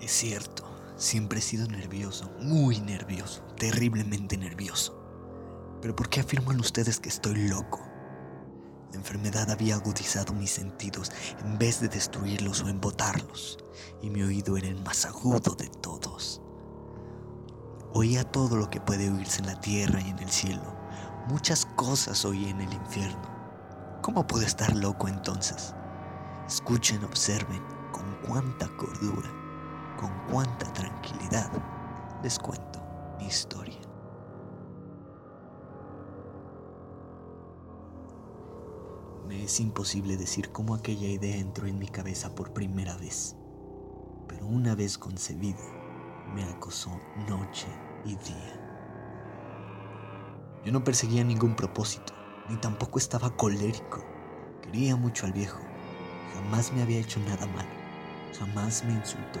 Es cierto, siempre he sido nervioso, muy nervioso, terriblemente nervioso. Pero ¿por qué afirman ustedes que estoy loco? La enfermedad había agudizado mis sentidos en vez de destruirlos o embotarlos, y mi oído era el más agudo de todos. Oía todo lo que puede oírse en la tierra y en el cielo. Muchas cosas oí en el infierno. ¿Cómo puedo estar loco entonces? Escuchen, observen con cuánta cordura, con cuánta tranquilidad les cuento mi historia. Me es imposible decir cómo aquella idea entró en mi cabeza por primera vez, pero una vez concebida, me acosó noche y día. Yo no perseguía ningún propósito, ni tampoco estaba colérico. Quería mucho al viejo. Jamás me había hecho nada mal. Jamás me insultó.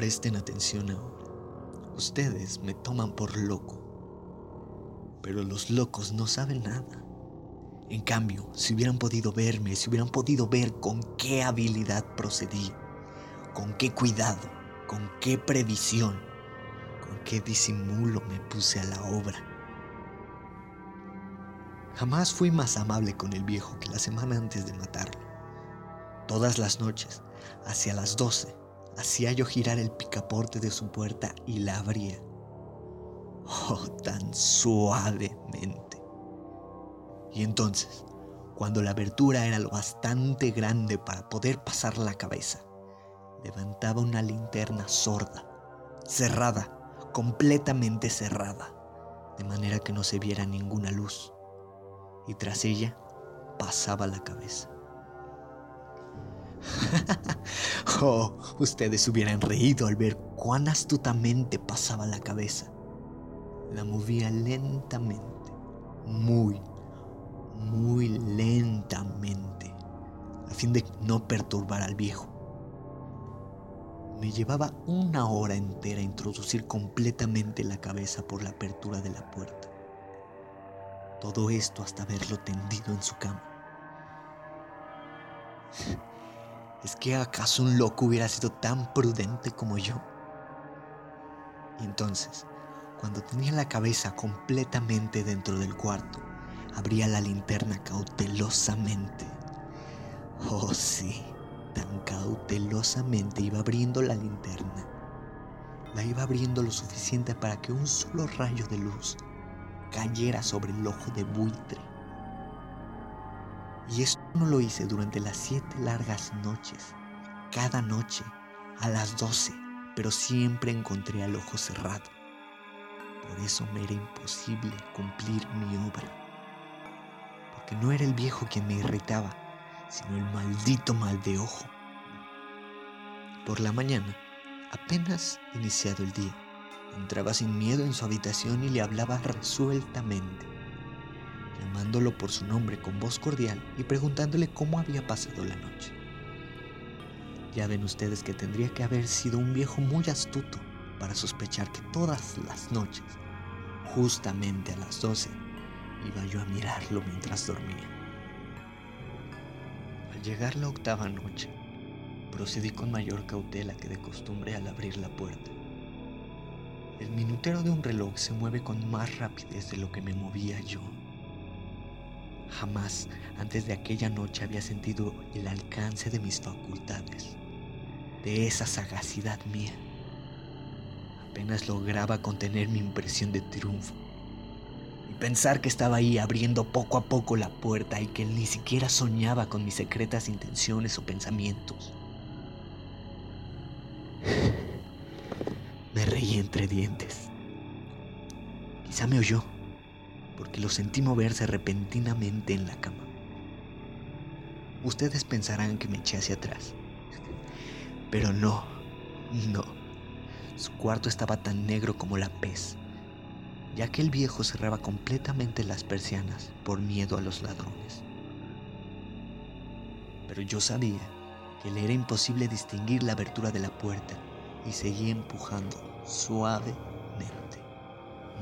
Presten atención ahora. Ustedes me toman por loco, pero los locos no saben nada. En cambio, si hubieran podido verme, si hubieran podido ver con qué habilidad procedí, con qué cuidado, con qué previsión, con qué disimulo me puse a la obra. Jamás fui más amable con el viejo que la semana antes de matarlo. Todas las noches, hacia las doce, hacía yo girar el picaporte de su puerta y la abría. Oh, tan suavemente. Y entonces, cuando la abertura era lo bastante grande para poder pasar la cabeza, levantaba una linterna sorda, cerrada, completamente cerrada, de manera que no se viera ninguna luz, y tras ella pasaba la cabeza. oh, ustedes hubieran reído al ver cuán astutamente pasaba la cabeza. La movía lentamente, muy, muy lentamente, a fin de no perturbar al viejo. Me llevaba una hora entera introducir completamente la cabeza por la apertura de la puerta. Todo esto hasta verlo tendido en su cama. ¿Es que acaso un loco hubiera sido tan prudente como yo? Y entonces, cuando tenía la cabeza completamente dentro del cuarto, abría la linterna cautelosamente. Oh sí, tan cautelosamente iba abriendo la linterna. La iba abriendo lo suficiente para que un solo rayo de luz cayera sobre el ojo de buitre. Y esto no lo hice durante las siete largas noches, cada noche, a las doce, pero siempre encontré al ojo cerrado. Por eso me era imposible cumplir mi obra. Porque no era el viejo quien me irritaba, sino el maldito mal de ojo. Por la mañana, apenas iniciado el día, entraba sin miedo en su habitación y le hablaba resueltamente, llamándolo por su nombre con voz cordial y preguntándole cómo había pasado la noche. Ya ven ustedes que tendría que haber sido un viejo muy astuto para sospechar que todas las noches, justamente a las doce, iba yo a mirarlo mientras dormía. Al llegar la octava noche, procedí con mayor cautela que de costumbre al abrir la puerta. El minutero de un reloj se mueve con más rapidez de lo que me movía yo. Jamás antes de aquella noche había sentido el alcance de mis facultades, de esa sagacidad mía. Apenas lograba contener mi impresión de triunfo y pensar que estaba ahí abriendo poco a poco la puerta y que él ni siquiera soñaba con mis secretas intenciones o pensamientos. Me reí entre dientes. Quizá me oyó, porque lo sentí moverse repentinamente en la cama. Ustedes pensarán que me eché hacia atrás, pero no, No, su cuarto estaba tan negro como la pez, ya que el viejo cerraba completamente las persianas por miedo a los ladrones. Pero yo sabía que le era imposible distinguir la abertura de la puerta y seguí empujando suavemente,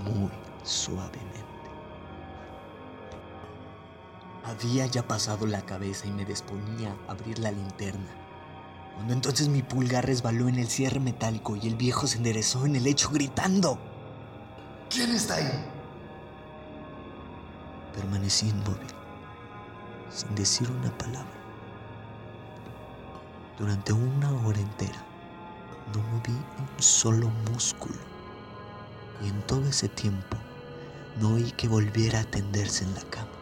muy suavemente. Había ya pasado la cabeza y me disponía a abrir la linterna, cuando entonces mi pulgar resbaló en el cierre metálico y el viejo se enderezó en el lecho gritando. ¿Quién está ahí? Permanecí inmóvil, sin decir una palabra. Durante una hora entera no moví un solo músculo y en todo ese tiempo no oí que volviera a tenderse en la cama.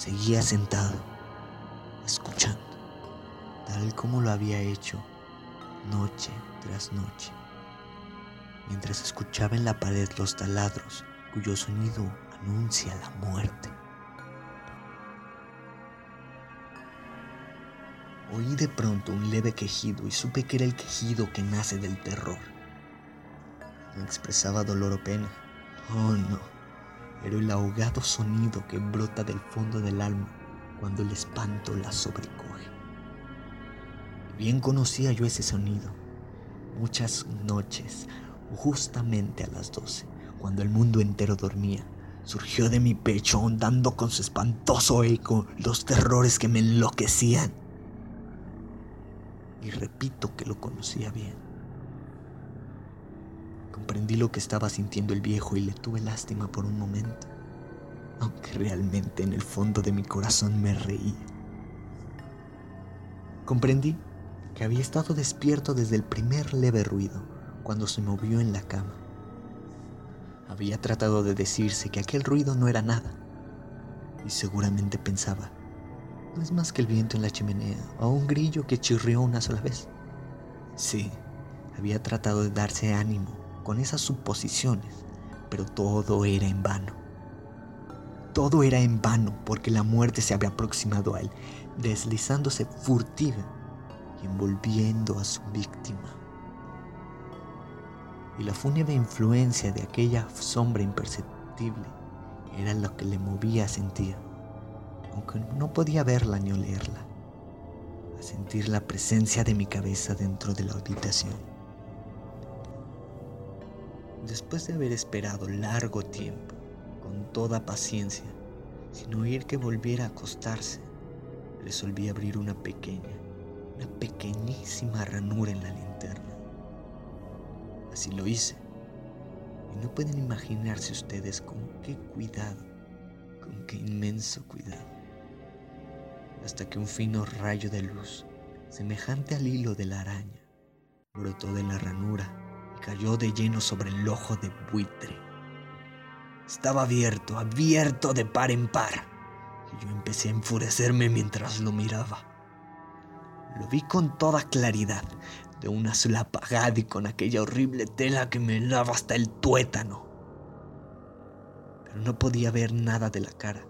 Seguía sentado, escuchando, tal como lo había hecho noche tras noche, mientras escuchaba en la pared los taladros cuyo sonido anuncia la muerte. Oí de pronto un leve quejido y supe que era el quejido que nace del terror. No expresaba dolor o pena. Oh no, era el ahogado sonido que brota del fondo del alma cuando el espanto la sobrecoge. Bien conocía yo ese sonido. Muchas noches, justamente a las doce, cuando el mundo entero dormía, surgió de mi pecho ondando con su espantoso eco los terrores que me enloquecían y repito que lo conocía bien. Comprendí lo que estaba sintiendo el viejo y le tuve lástima por un momento, aunque realmente en el fondo de mi corazón me reí. Comprendí que había estado despierto desde el primer leve ruido, cuando se movió en la cama. Había tratado de decirse que aquel ruido no era nada, y seguramente pensaba, no es más que el viento en la chimenea o un grillo que chirrió una sola vez. Sí, había tratado de darse ánimo con esas suposiciones, pero todo era en vano. Todo era en vano porque la muerte se había aproximado a él, deslizándose furtiva y envolviendo a su víctima. Y la fúnebre influencia de aquella sombra imperceptible era lo que le movía a sentir aunque no podía verla ni olerla, a sentir la presencia de mi cabeza dentro de la habitación. Después de haber esperado largo tiempo, con toda paciencia, sin oír que volviera a acostarse, resolví abrir una pequeña, una pequeñísima ranura en la linterna. Así lo hice. Y no pueden imaginarse ustedes con qué cuidado, con qué inmenso cuidado hasta que un fino rayo de luz, semejante al hilo de la araña, brotó de la ranura cayó de lleno sobre el ojo de buitre. Estaba abierto, abierto de par en par, y yo empecé a enfurecerme mientras lo miraba. Lo vi con toda claridad, de un azul apagado y con aquella horrible tela que me helaba hasta el tuétano. Pero no podía ver nada de la cara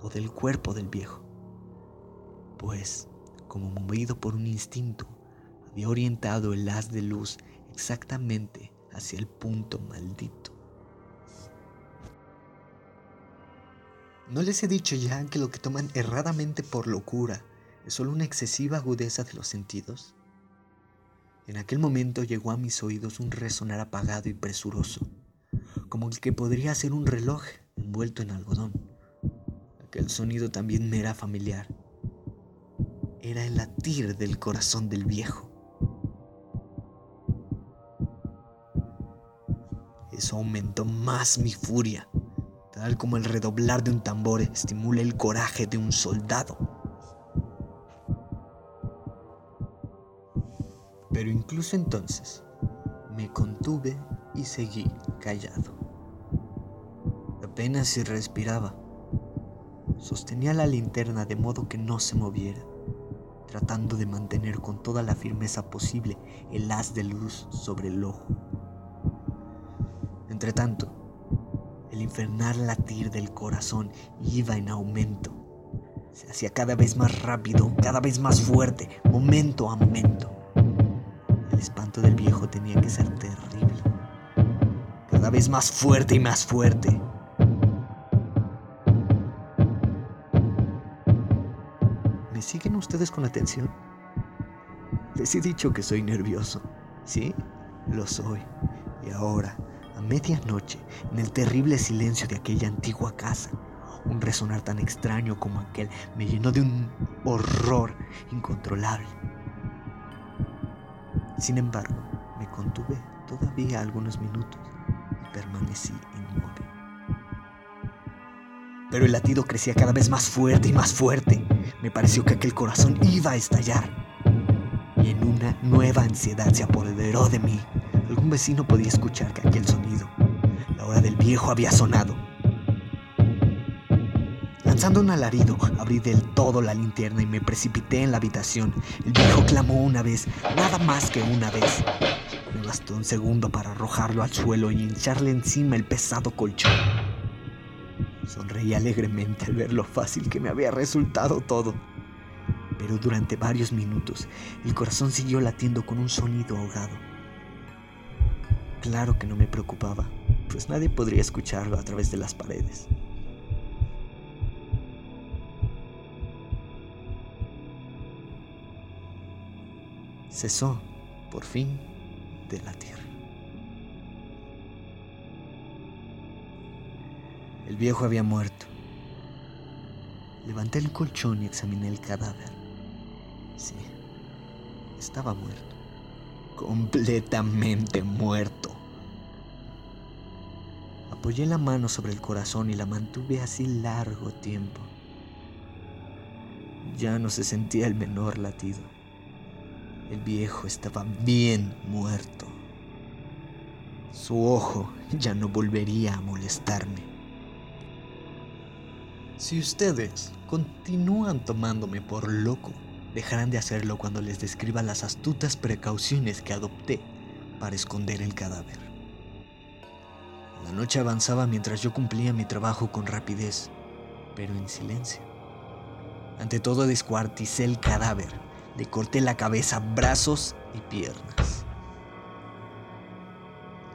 o del cuerpo del viejo pues, como movido por un instinto, había orientado el haz de luz exactamente hacia el punto maldito. ¿No les he dicho ya que lo que toman erradamente por locura es solo una excesiva agudeza de los sentidos? En aquel momento llegó a mis oídos un resonar apagado y presuroso, como el que podría ser un reloj envuelto en algodón. Aquel sonido también me era familiar era el latir del corazón del viejo. Eso aumentó más mi furia, tal como el redoblar de un tambor estimula el coraje de un soldado. Pero incluso entonces me contuve y seguí callado. Apenas si respiraba. Sostenía la linterna de modo que no se moviera tratando de mantener con toda la firmeza posible el haz de luz sobre el ojo. Entretanto, el infernal latir del corazón iba en aumento. Se hacía cada vez más rápido, cada vez más fuerte, momento a momento. El espanto del viejo tenía que ser terrible. Cada vez más fuerte y más fuerte. ¿Me siguen ustedes con atención? Les he dicho que soy nervioso. ¿Sí? Lo soy. Y ahora, a medianoche, en el terrible silencio de aquella antigua casa, un resonar tan extraño como aquel me llenó de un horror incontrolable. Sin embargo, me contuve todavía algunos minutos y permanecí inmóvil. Pero el latido crecía cada vez más fuerte y más fuerte. Me pareció que aquel corazón iba a estallar. Y en una nueva ansiedad se apoderó de mí. Algún vecino podía escuchar que aquel sonido, la hora del viejo, había sonado. Lanzando un alarido, abrí del todo la linterna y me precipité en la habitación. El viejo clamó una vez, nada más que una vez. Me bastó un segundo para arrojarlo al suelo y hincharle encima el pesado colchón. Sonreí alegremente al ver lo fácil que me había resultado todo. Pero durante varios minutos el corazón siguió latiendo con un sonido ahogado. Claro que no me preocupaba, pues nadie podría escucharlo a través de las paredes. cesó, por fin, de latir. El viejo había muerto. Levanté el colchón y examiné el cadáver. Sí, estaba muerto. Completamente muerto. Apoyé la mano sobre el corazón y la mantuve así largo tiempo. Ya no se sentía el menor latido. El viejo estaba bien muerto. Su ojo ya no volvería a molestarme. Si ustedes continúan tomándome por loco, dejarán de hacerlo cuando les describa las astutas precauciones que adopté para esconder el cadáver. La noche avanzaba mientras yo cumplía mi trabajo con rapidez, pero en silencio. Ante todo descuarticé el cadáver le corté la cabeza, brazos y piernas.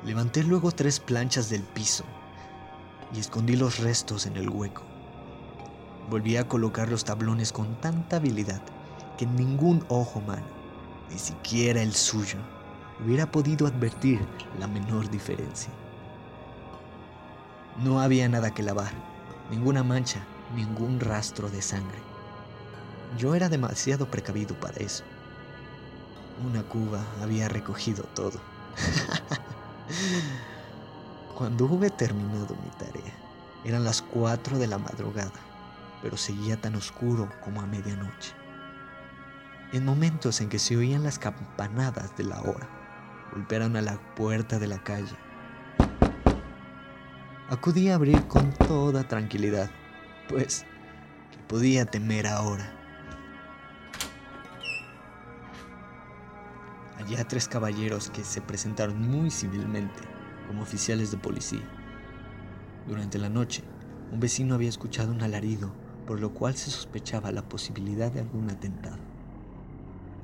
Levanté luego tres planchas del piso y escondí los restos en el hueco. Volví a colocar los tablones con tanta habilidad que ningún ojo humano, ni siquiera el suyo, hubiera podido advertir la menor diferencia. No había nada que lavar, ninguna mancha, ningún rastro de sangre. Yo era demasiado precavido para eso. Una cuba había recogido todo. Cuando hube terminado mi tarea, eran las cuatro de la madrugada, pero seguía tan oscuro como a medianoche. En momentos en que se oían las campanadas de la hora, golpearon a la puerta de la calle. Acudí a abrir con toda tranquilidad, pues, ¿qué podía temer ahora? Allá tres caballeros que se presentaron muy civilmente como oficiales de policía. Durante la noche, un vecino había escuchado un alarido, por lo cual se sospechaba la posibilidad de algún atentado.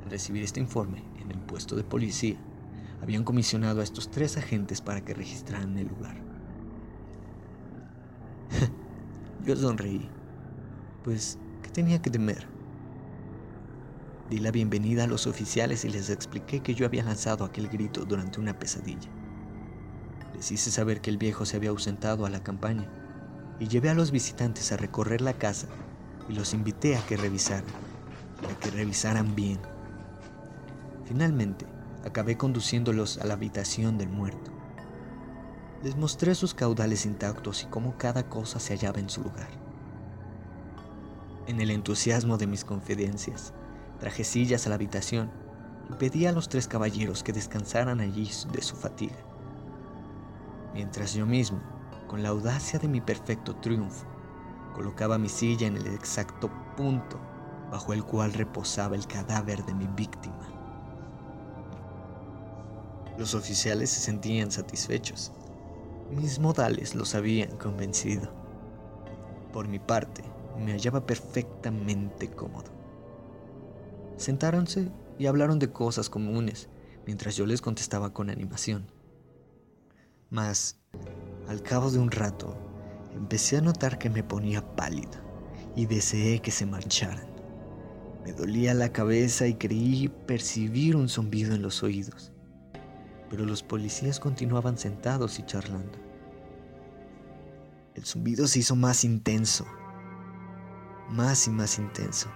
Al recibir este informe en el puesto de policía, habían comisionado a estos tres agentes para que registraran el lugar. Yo sonreí, pues, ¿qué tenía que temer? Di la bienvenida a los oficiales y les expliqué que yo había lanzado aquel grito durante una pesadilla. Les hice saber que el viejo se había ausentado a la campaña y llevé a los visitantes a recorrer la casa y los invité a que revisaran, a que revisaran bien. Finalmente, acabé conduciéndolos a la habitación del muerto. Les mostré sus caudales intactos y cómo cada cosa se hallaba en su lugar. En el entusiasmo de mis confidencias, Traje sillas a la habitación y pedí a los tres caballeros que descansaran allí de su fatiga. Mientras yo mismo, con la audacia de mi perfecto triunfo, colocaba mi silla en el exacto punto bajo el cual reposaba el cadáver de mi víctima. Los oficiales se sentían satisfechos. Mis modales los habían convencido. Por mi parte, me hallaba perfectamente cómodo. Sentáronse y hablaron de cosas comunes, mientras yo les contestaba con animación. Mas, al cabo de un rato, empecé a notar que me ponía pálida y deseé que se marcharan. Me dolía la cabeza y creí percibir un zumbido en los oídos, pero los policías continuaban sentados y charlando. El zumbido se hizo más intenso, más y más intenso.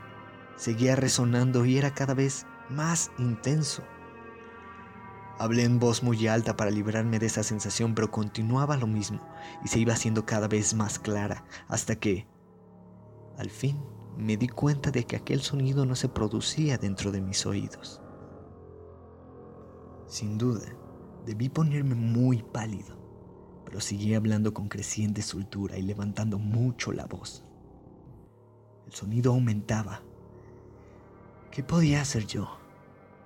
Seguía resonando y era cada vez más intenso. Hablé en voz muy alta para librarme de esa sensación, pero continuaba lo mismo y se iba haciendo cada vez más clara hasta que, al fin, me di cuenta de que aquel sonido no se producía dentro de mis oídos. Sin duda, debí ponerme muy pálido, pero seguí hablando con creciente soltura y levantando mucho la voz. El sonido aumentaba. ¿Qué podía hacer yo?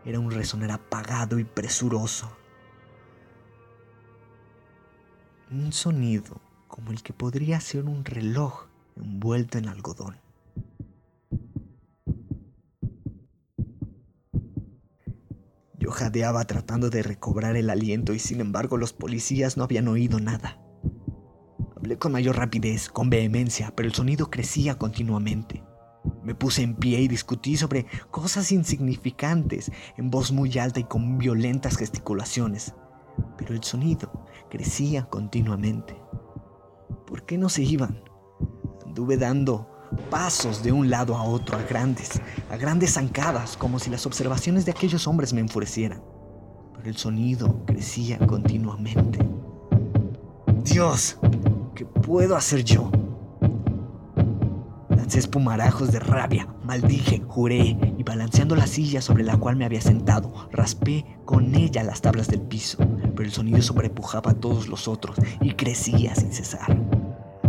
Era un resonar apagado y presuroso. Un sonido como el que podría ser un reloj envuelto en algodón. Jadeaba tratando de recobrar el aliento y sin embargo los policías no habían oído nada. Hablé con mayor rapidez, con vehemencia, pero el sonido crecía continuamente. Me puse en pie y discutí sobre cosas insignificantes en voz muy alta y con violentas gesticulaciones, pero el sonido crecía continuamente. ¿Por qué no se iban? Anduve dando pasos de un lado a otro a grandes, a grandes zancadas, como si las observaciones de aquellos hombres me enfurecieran. Pero el sonido crecía continuamente. Dios, ¿qué puedo hacer yo? Lancé espumarajos de rabia, maldije, juré y balanceando la silla sobre la cual me había sentado, raspé con ella las tablas del piso, pero el sonido sobrepujaba a todos los otros y crecía sin cesar.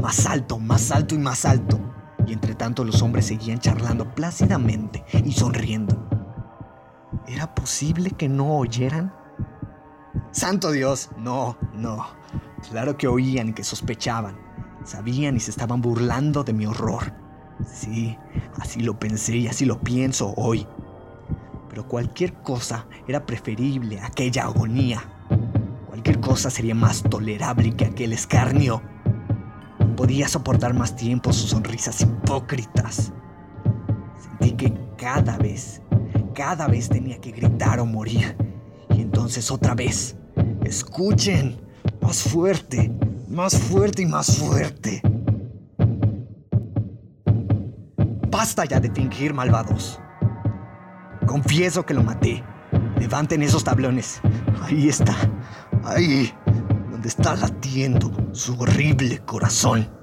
Más alto, más alto y más alto. Y entre tanto los hombres seguían charlando plácidamente y sonriendo. ¿Era posible que no oyeran? Santo Dios, no, no. Claro que oían y que sospechaban. Sabían y se estaban burlando de mi horror. Sí, así lo pensé y así lo pienso hoy. Pero cualquier cosa era preferible a aquella agonía. Cualquier cosa sería más tolerable que aquel escarnio. Podía soportar más tiempo sus sonrisas hipócritas. Sentí que cada vez, cada vez tenía que gritar o morir. Y entonces otra vez, escuchen, más fuerte, más fuerte y más fuerte. Basta ya de fingir malvados. Confieso que lo maté. Levanten esos tablones. Ahí está. Ahí. Está latiendo su horrible corazón.